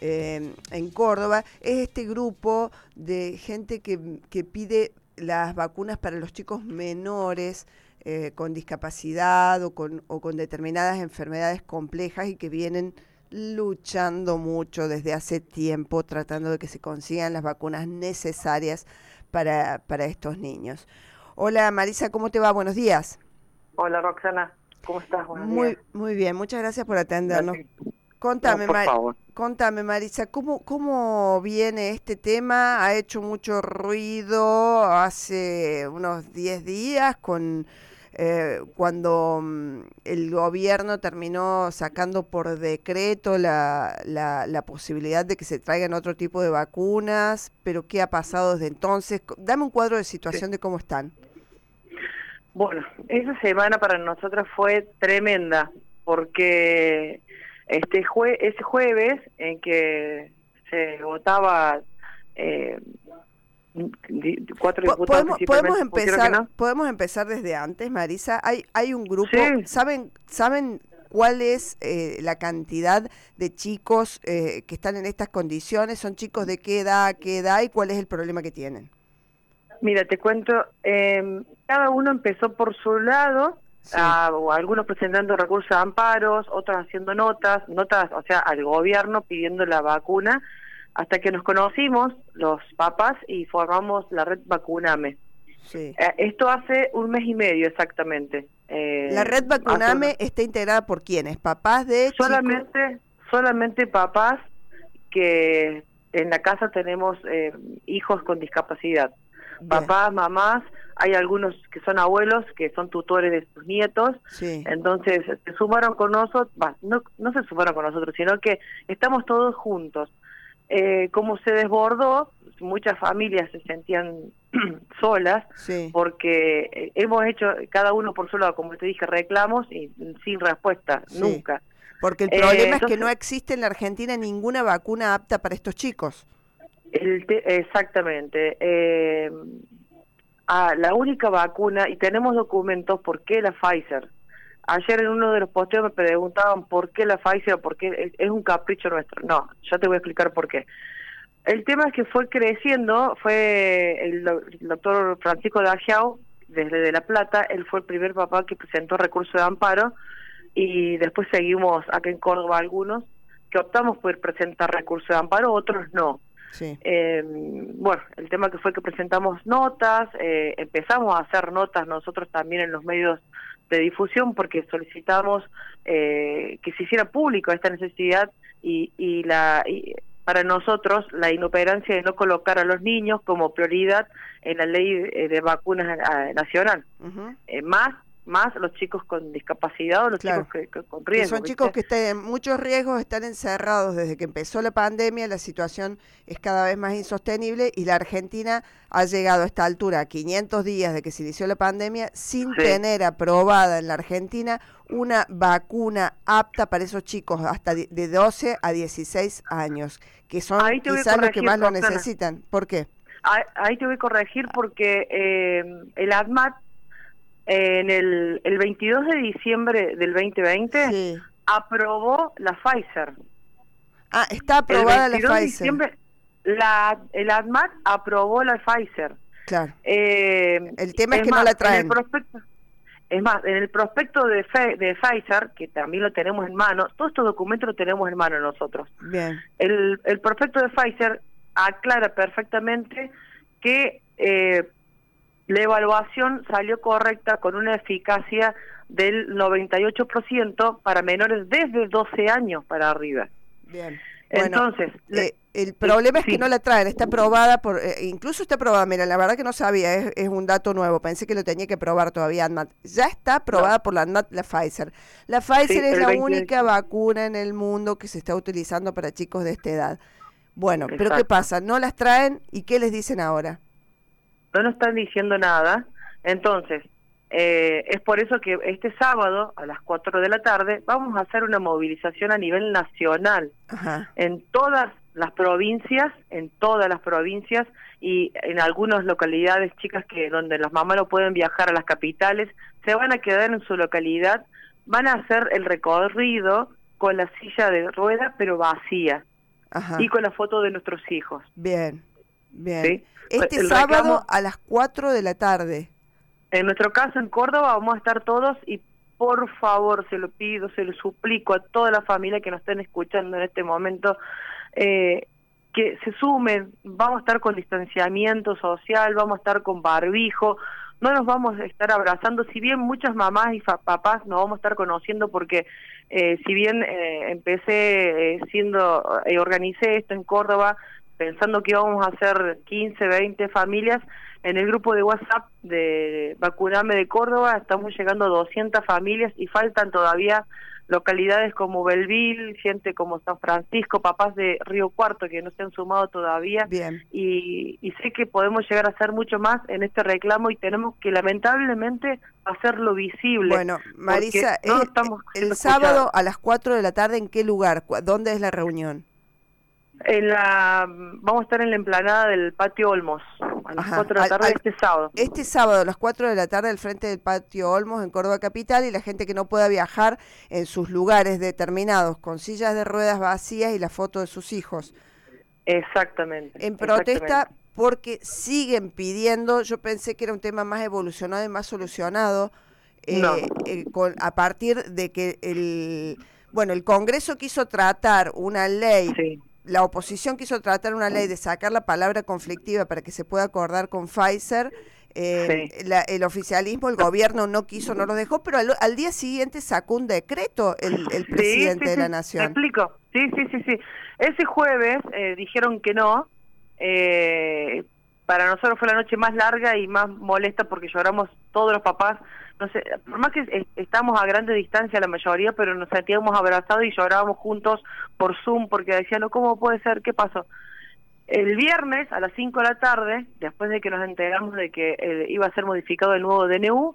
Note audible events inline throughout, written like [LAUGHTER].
eh, en Córdoba, es este grupo de gente que, que pide las vacunas para los chicos menores eh, con discapacidad o con, o con determinadas enfermedades complejas y que vienen luchando mucho desde hace tiempo tratando de que se consigan las vacunas necesarias para, para estos niños. Hola Marisa, ¿cómo te va? Buenos días. Hola Roxana, ¿cómo estás? Buenos muy, días. muy bien, muchas gracias por atendernos. Contame, No, por Mar- favor. contame Marisa, ¿cómo, ¿cómo viene este tema? Ha hecho mucho ruido hace unos 10 días con eh, cuando mm, el gobierno terminó sacando por decreto la, la, la posibilidad de que se traigan otro tipo de vacunas, pero ¿qué ha pasado desde entonces? Dame un cuadro de situación de cómo están. Bueno, esa semana para nosotros fue tremenda porque este jue ese jueves en que se votaba eh, cuatro diputados Podemos, podemos empezar, no. podemos empezar desde antes, Marisa. Hay, hay un grupo, Sí. ¿saben, saben cuál es eh, la cantidad de chicos eh, que están en estas condiciones? ¿Son chicos de qué edad, qué edad y cuál es el problema que tienen? Mira, te cuento, eh, cada uno empezó por su lado, Sí. a- o algunos presentando recursos de amparos, otros haciendo notas, notas, o sea, al gobierno pidiendo la vacuna, hasta que nos conocimos los papás y formamos la red Vacuname. Sí. Eh, esto hace un mes y medio exactamente. Eh, La red hace Vacuname está integrada por quiénes? ¿Papás de chicos? solamente solamente papás que en la casa tenemos eh, hijos con discapacidad Bien, papás mamás hay algunos que son abuelos que son tutores de sus nietos Sí. entonces se sumaron con nosotros no no se sumaron con nosotros sino que estamos todos juntos eh, como se desbordó muchas familias se sentían [CLEARS THROAT] solas Sí. porque eh, hemos hecho cada uno por su lado, como te dije, reclamos y sin respuesta, Sí. nunca. Porque el Eh, problema es que no existe en la Argentina ninguna vacuna apta para estos chicos. El te- exactamente. Eh, ah, la única vacuna, y tenemos documentos, ¿por qué la Pfizer? Ayer en uno de los posteos me preguntaban por qué la Pfizer, por qué es, un capricho nuestro. No, yo te voy a explicar por qué. El tema es que fue creciendo, fue el, do- el doctor Francisco Dagiao, desde De La Plata, él fue el primer papá que presentó recurso de amparo y después seguimos acá en Córdoba algunos que optamos por presentar recurso de amparo, otros no. Sí. Eh, bueno, el tema que fue que presentamos notas, eh, empezamos a hacer notas nosotros también en los medios de difusión porque solicitamos eh, que se hiciera público esta necesidad y, y la y para nosotros la inoperancia de no colocar a los niños como prioridad en la ley eh, de vacunas eh, nacional. Eh, más más los chicos con discapacidad o los Claro. chicos que, que- con Que riesgo. son chicos que están en muchos riesgos, están encerrados desde que empezó la pandemia, la situación es cada vez más insostenible y la Argentina ha llegado a esta altura, a 500 días de que se inició la pandemia, sin Sí. tener aprobada en la Argentina una vacuna apta para esos chicos hasta de 12 a 16 años, que son quizás los que más lo necesitan. ¿Por qué? Ahí, ahí te voy a corregir porque eh, el ADMAT en el, el 22 de diciembre del 2020 Sí. aprobó la Pfizer. Ah, está aprobada el la 22 de Pfizer. diciembre la, el ADMAT aprobó la Pfizer. Claro. Eh, El tema es que no la en el traen. prospecto- es más, en el prospecto de, Fe- de Pfizer, que también lo tenemos en mano, todos estos documentos los tenemos en mano nosotros. Bien. El, el prospecto de Pfizer aclara perfectamente que eh, la evaluación salió correcta con una eficacia del 98% para menores desde 12 años para arriba. Bien. Entonces, Eh, el problema es que sí. no la traen, está aprobada por, eh, incluso está aprobada, mira, la verdad que no sabía, es, es un dato nuevo, pensé que lo tenía que probar todavía ANMAT. Ya está aprobada por la ANMAT, la Pfizer. La Pfizer Sí, es la 20 única vacuna en el mundo que se está utilizando para chicos de esta edad. Bueno, pero ¿qué pasa? No las traen y ¿qué les dicen ahora? No nos están diciendo nada. Entonces, eh, es por eso que este sábado a las 4 de la tarde vamos a hacer una movilización a nivel nacional Ajá. en todas las provincias, en todas las provincias y en algunas localidades chicas que donde las mamás no pueden viajar a las capitales, se van a quedar en su localidad, van a hacer el recorrido con la silla de ruedas pero vacía. y con la foto de nuestros hijos. Bien, bien. Este sábado a las 4 de la tarde. En nuestro caso en Córdoba vamos a estar todos y por favor se lo pido, se lo suplico a toda la familia que nos estén escuchando en este momento, eh, que se sumen, vamos a estar con distanciamiento social, vamos a estar con barbijo, no nos vamos a estar abrazando, si bien muchas mamás y papás nos vamos a estar conociendo porque eh, si bien eh, empecé eh, siendo, organicé esto en Córdoba pensando que íbamos a hacer 15, 20 familias, en el grupo de WhatsApp de Vacuname de Córdoba estamos llegando a 200 familias y faltan todavía localidades como Belville, gente como San Francisco, papás de Río Cuarto que no se han sumado todavía. Bien. Y, sé que podemos llegar a hacer mucho más en este reclamo y tenemos que lamentablemente hacerlo visible. Bueno, Marisa, estamos el sábado a las 4 de la tarde, ¿en qué lugar? ¿Dónde es la reunión? En la, vamos a estar en la emplanada del patio Olmos, a las 4 de la tarde este sábado. Este sábado a las 4 de la tarde al frente del patio Olmos en Córdoba Capital y la gente que no pueda viajar en sus lugares determinados con sillas de ruedas vacías y la foto de sus hijos. Exactamente. En protesta porque siguen pidiendo, yo pensé que era un tema más evolucionado y más solucionado, eh, eh, con, a partir de que el, bueno, el Congreso quiso tratar una ley la oposición quiso tratar una ley de sacar la palabra conflictiva para que se pueda acordar con Pfizer. Eh, el oficialismo, el gobierno no quiso, no lo dejó, pero al, día siguiente sacó un decreto el, presidente de la nación. Te explico. Sí, sí, sí, sí. Ese jueves eh, dijeron que no. Eh, para nosotros fue la noche más larga y más molesta porque lloramos todos los papás no sé, por más que estamos a grande distancia la mayoría, pero nos sentíamos abrazados y llorábamos juntos por Zoom porque decían, no, ¿cómo puede ser? ¿Qué pasó? El viernes a las 5 de la tarde, después de que nos enteramos de que eh, iba a ser modificado el nuevo DNU,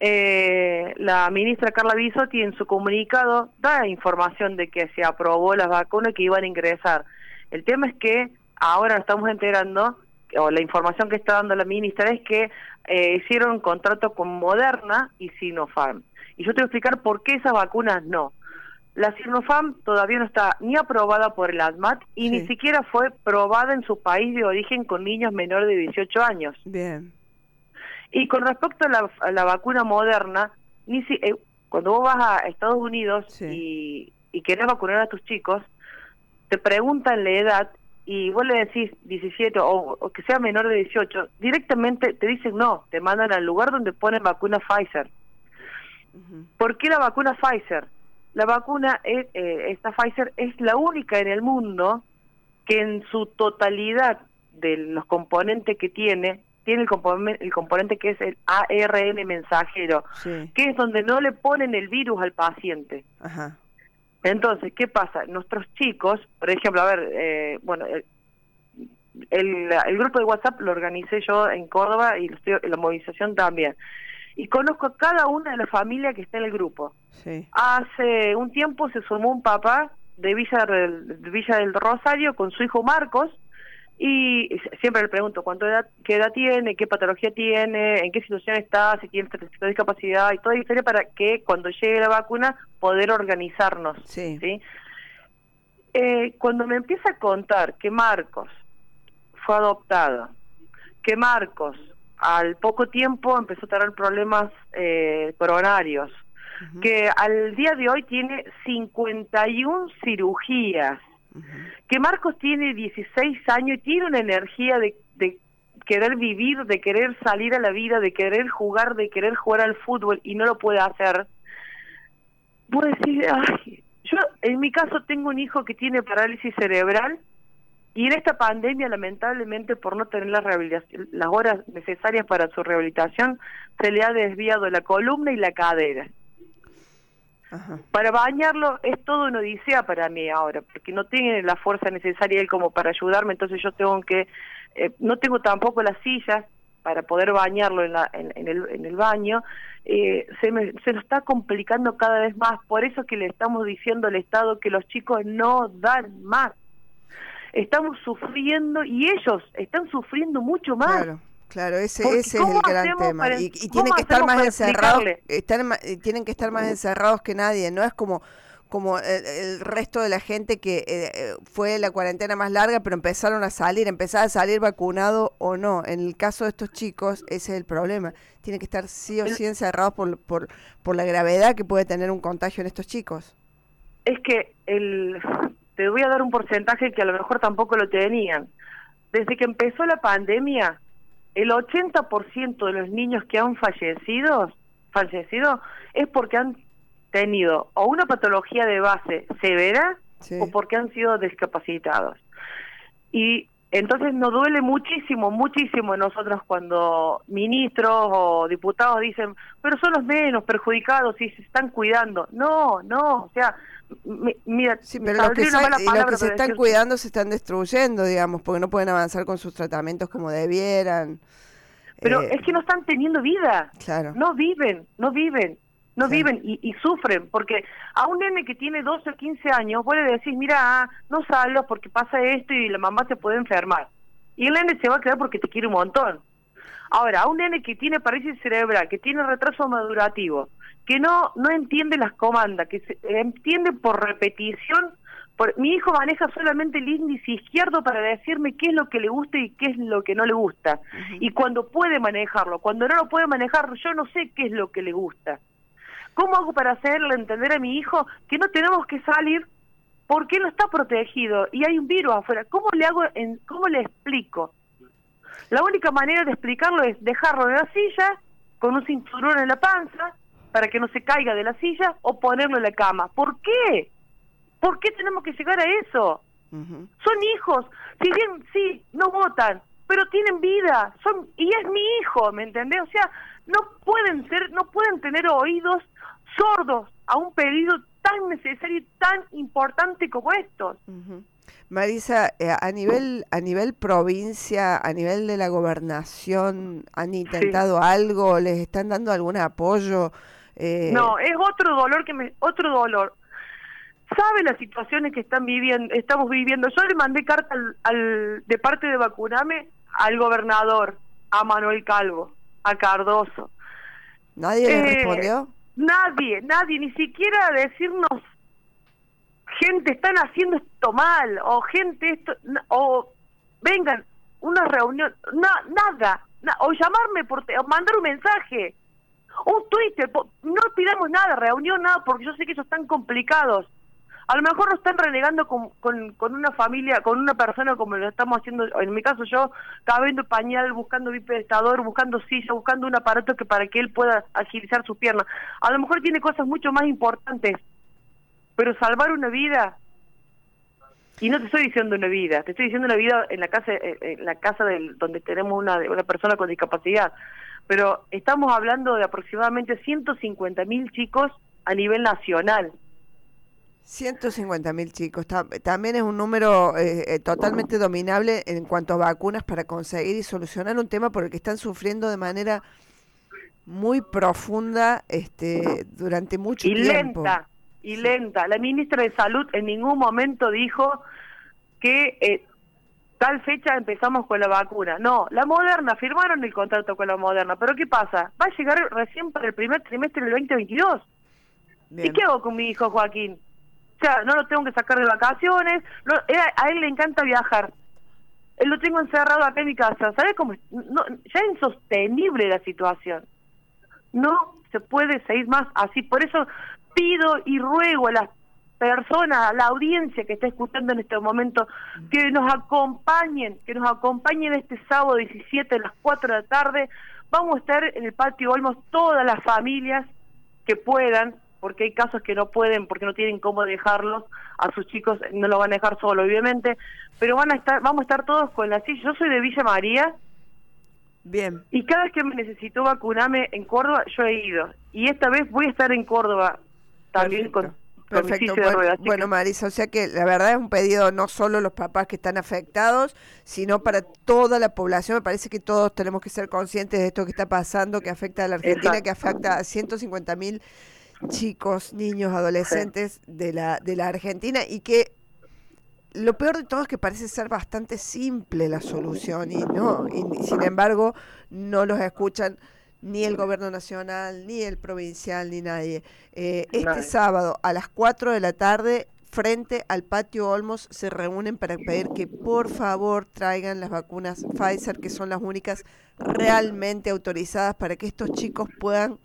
eh, la ministra Carla Bisotti en su comunicado da información de que se aprobó las vacunas que iban a ingresar. El tema es que ahora nos estamos enterando, o la información que está dando la ministra es que eh, hicieron un contrato con Moderna y Sinopharm. Y yo te voy a explicar por qué esas vacunas no. La Sinopharm todavía no está ni aprobada por el ADMAT y ni siquiera fue probada en su país de origen con niños menores de 18 años. Bien. Y con respecto a la, vacuna moderna, ni si, eh, cuando vos vas a Estados Unidos y, y querés vacunar a tus chicos, te preguntan la edad y vos le decís 17 o, que sea menor de 18, directamente te dicen no, te mandan al lugar donde ponen vacuna Pfizer. ¿Por qué la vacuna Pfizer? La vacuna, es, eh, esta Pfizer es la única en el mundo que en su totalidad de los componentes que tiene, tiene el, componente, el componente que es el ARN mensajero, que es donde no le ponen el virus al paciente. Ajá. Entonces, ¿qué pasa? Nuestros chicos, por ejemplo, a ver, eh, bueno, el, el, grupo de WhatsApp lo organicé yo en Córdoba y la movilización también. Y conozco a cada una de las familias que está en el grupo. Sí. Hace un tiempo se sumó un papá de Villa de Villa del Rosario con su hijo Marcos, y siempre le pregunto cuánto edad, qué edad tiene, qué patología tiene, en qué situación está, si tiene discapacidad y toda la historia para que cuando llegue la vacuna poder organizarnos. Sí. Eh, cuando me empieza a contar que Marcos fue adoptado, que Marcos al poco tiempo empezó a tener problemas eh, coronarios, que al día de hoy tiene 51 cirugías, que Marcos tiene 16 años y tiene una energía de, querer vivir, de querer salir a la vida, de querer jugar, de querer jugar al fútbol y no lo puede hacer, puedo decir, ay, yo en mi caso tengo un hijo que tiene parálisis cerebral y en esta pandemia lamentablemente por no tener las, las horas necesarias para su rehabilitación se le ha desviado la columna y la cadera. Para bañarlo es todo una odisea para mí ahora, porque no tiene la fuerza necesaria él como para ayudarme, entonces yo tengo que, eh, no tengo tampoco las sillas para poder bañarlo en, la, en, el, en el baño, eh, se, me, se nos está complicando cada vez más, por eso que le estamos diciendo al Estado que los chicos no dan más. Estamos sufriendo y ellos están sufriendo mucho más. Claro, ese, ese es el gran tema. y, tienen que estar más encerrados, están, tienen que estar más encerrados que nadie. No es como como el, resto de la gente que eh, eh, fue la cuarentena más larga, pero empezaron a salir, empezaron a salir vacunado o no. En el caso de estos chicos, ese es el problema. Tienen que estar sí o sí encerrados por, por, por la gravedad que puede tener un contagio en estos chicos. Es que el, te voy a dar un porcentaje que a lo mejor tampoco lo tenían. Desde que empezó la pandemia, el 80% de los niños que han fallecido, fallecido es porque han tenido o una patología de base severa o porque han sido discapacitados. Y entonces nos duele muchísimo, muchísimo nosotros cuando ministros o diputados dicen, pero son los menos perjudicados y se están cuidando. No, no, o sea, mira, pero los que, se, están cuidando se están destruyendo, digamos, porque no pueden avanzar con sus tratamientos como debieran. Pero eh, es que no están teniendo vida. Claro. No viven, no viven no viven y, sufren, porque a un nene que tiene 12 o 15 años puede decir, mira, no salgo porque pasa esto y la mamá se puede enfermar. Y el nene se va a quedar porque te quiere un montón. Ahora, a un nene que tiene parálisis cerebral, que tiene retraso madurativo, que no, no entiende las comandas, que se, entiende por repetición, por, mi hijo maneja solamente el índice izquierdo para decirme qué es lo que le gusta y qué es lo que no le gusta. Y cuando puede manejarlo, cuando no lo puede manejar, yo no sé qué es lo que le gusta. ¿Cómo hago para hacerle entender a mi hijo que no tenemos que salir porque no está protegido y hay un virus afuera? ¿Cómo le hago, en, cómo le explico? La única manera de explicarlo es dejarlo en la silla con un cinturón en la panza para que no se caiga de la silla o ponerlo en la cama. ¿Por qué? ¿Por qué tenemos que llegar a eso? Son hijos, si bien sí, no votan, pero tienen vida, son y es mi hijo, ¿me entendés? O sea, no pueden ser, no pueden tener oídos sordos a un pedido tan necesario y tan importante como estos. Marisa, eh, a nivel a nivel provincia, a nivel de la gobernación, ¿han intentado algo? ¿Les están dando algún apoyo? Eh... No, es otro dolor que me otro dolor. ¿Sabe las situaciones que están viviendo, estamos viviendo? Yo le mandé carta al, de parte de Vacuname al gobernador, a Manuel Calvo, a Cardoso. ¿Nadie le eh, respondió? Nadie, nadie, ni siquiera decirnos, gente, están haciendo esto mal, o gente, esto, o vengan, una reunión, nada, o llamarme, por o mandar un mensaje, un Twitter, no pidamos nada, reunión, nada, porque yo sé que ellos están complicados. A lo mejor lo están renegando con, con, una familia, con una persona como lo estamos haciendo, en mi caso yo, cabendo pañal, buscando bipedestador, buscando silla, buscando un aparato que para que él pueda agilizar sus piernas. A lo mejor tiene cosas mucho más importantes, pero salvar una vida, y no te estoy diciendo una vida, te estoy diciendo una vida en la casa, en la casa del, donde tenemos una, una persona con discapacidad, pero estamos hablando de aproximadamente 150 mil chicos a nivel nacional 150 mil chicos. También es un número eh, eh, totalmente dominable en cuanto a vacunas para conseguir y solucionar un tema por el que están sufriendo de manera muy profunda este, durante mucho y tiempo. lenta, y lenta. La ministra de Salud en ningún momento dijo que eh, tal fecha empezamos con la vacuna. No, la Moderna, firmaron el contrato con la Moderna, pero ¿qué pasa? Va a llegar recién para el primer trimestre del 2022. ¿Y qué hago con mi hijo Joaquín? O sea, no lo tengo que sacar de vacaciones, no, a él le encanta viajar. Él lo tengo encerrado acá en mi casa. ¿Sabes cómo? No, ya es insostenible la situación. No se puede seguir más así. Por eso pido y ruego a las personas, a la audiencia que está escuchando en este momento, que nos acompañen, que nos acompañen este sábado 17 a las 4 de la tarde. Vamos a estar en el patio Olmos todas las familias que puedan, porque hay casos que no pueden, porque no tienen cómo dejarlos, a sus chicos no lo van a dejar solo, obviamente, pero van a estar, vamos a estar todos con la silla. Yo soy de Villa María. Bien. Y cada vez que me necesito vacunarme en Córdoba, yo he ido. Y esta vez voy a estar en Córdoba también con Perfecto. Bueno, Marisa, o sea que la verdad es un pedido no solo los papás que están afectados, sino para toda la población. Me parece que todos tenemos que ser conscientes de esto que está pasando, que afecta a la Argentina, que afecta a 150 mil chicos, niños, adolescentes de la, de la Argentina y que lo peor de todo es que parece ser bastante simple la solución y no, y sin embargo no los escuchan ni el gobierno nacional, ni el provincial, ni nadie. Eh, este sábado a las 4 de la tarde frente al patio Olmos se reúnen para pedir que por favor traigan las vacunas Pfizer, que son las únicas realmente autorizadas para que estos chicos puedan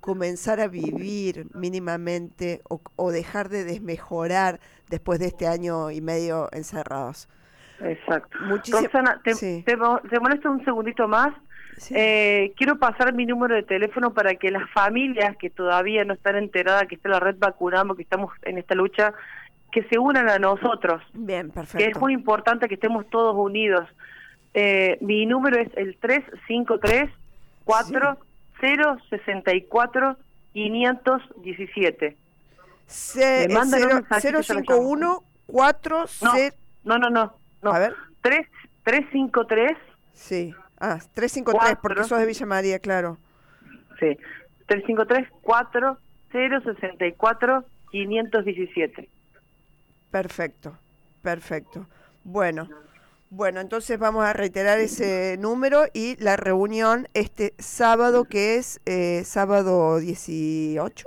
comenzar a vivir mínimamente o, dejar de desmejorar después de este año y medio encerrados. Exacto. Roxana, te, te, molesto un segundito más. Eh, quiero pasar mi número de teléfono para que las familias que todavía no están enteradas que está la red vacunamos, que estamos en esta lucha, que se unan a nosotros. Bien, perfecto. Que es muy importante que estemos todos unidos. Eh, mi número es el 353 4064 517. Se, Me mandan 051 4 no, no, no, no. A ver. 3, 353. Sí. Ah, 353, porque sos de Villa María, claro. Sí. 353 4064 517. Perfecto, perfecto. Bueno, bueno, entonces vamos a reiterar ese número y la reunión este sábado que es eh, sábado 18.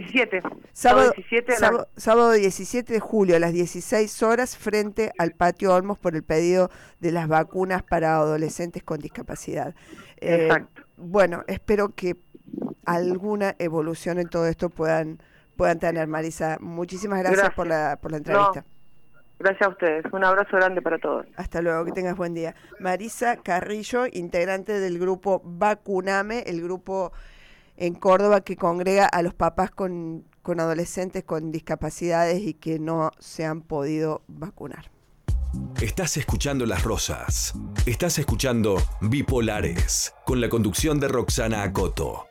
17. Sábado, 17 sábado, 17 de julio a las 16 horas frente al patio Olmos por el pedido de las vacunas para adolescentes con discapacidad. Eh, Exacto. Bueno, espero que alguna evolución en todo esto puedan puedan tener, Marisa. Muchísimas gracias, Por, la, por la entrevista. Gracias a ustedes. Un abrazo grande para todos. Hasta luego, que tengas buen día. Marisa Carrillo, integrante del grupo Vacuname, el grupo en Córdoba que congrega a los papás con, con adolescentes con discapacidades y que no se han podido vacunar. Estás escuchando Las Rosas. Estás escuchando Bipolares, con la conducción de Roxana Acoto.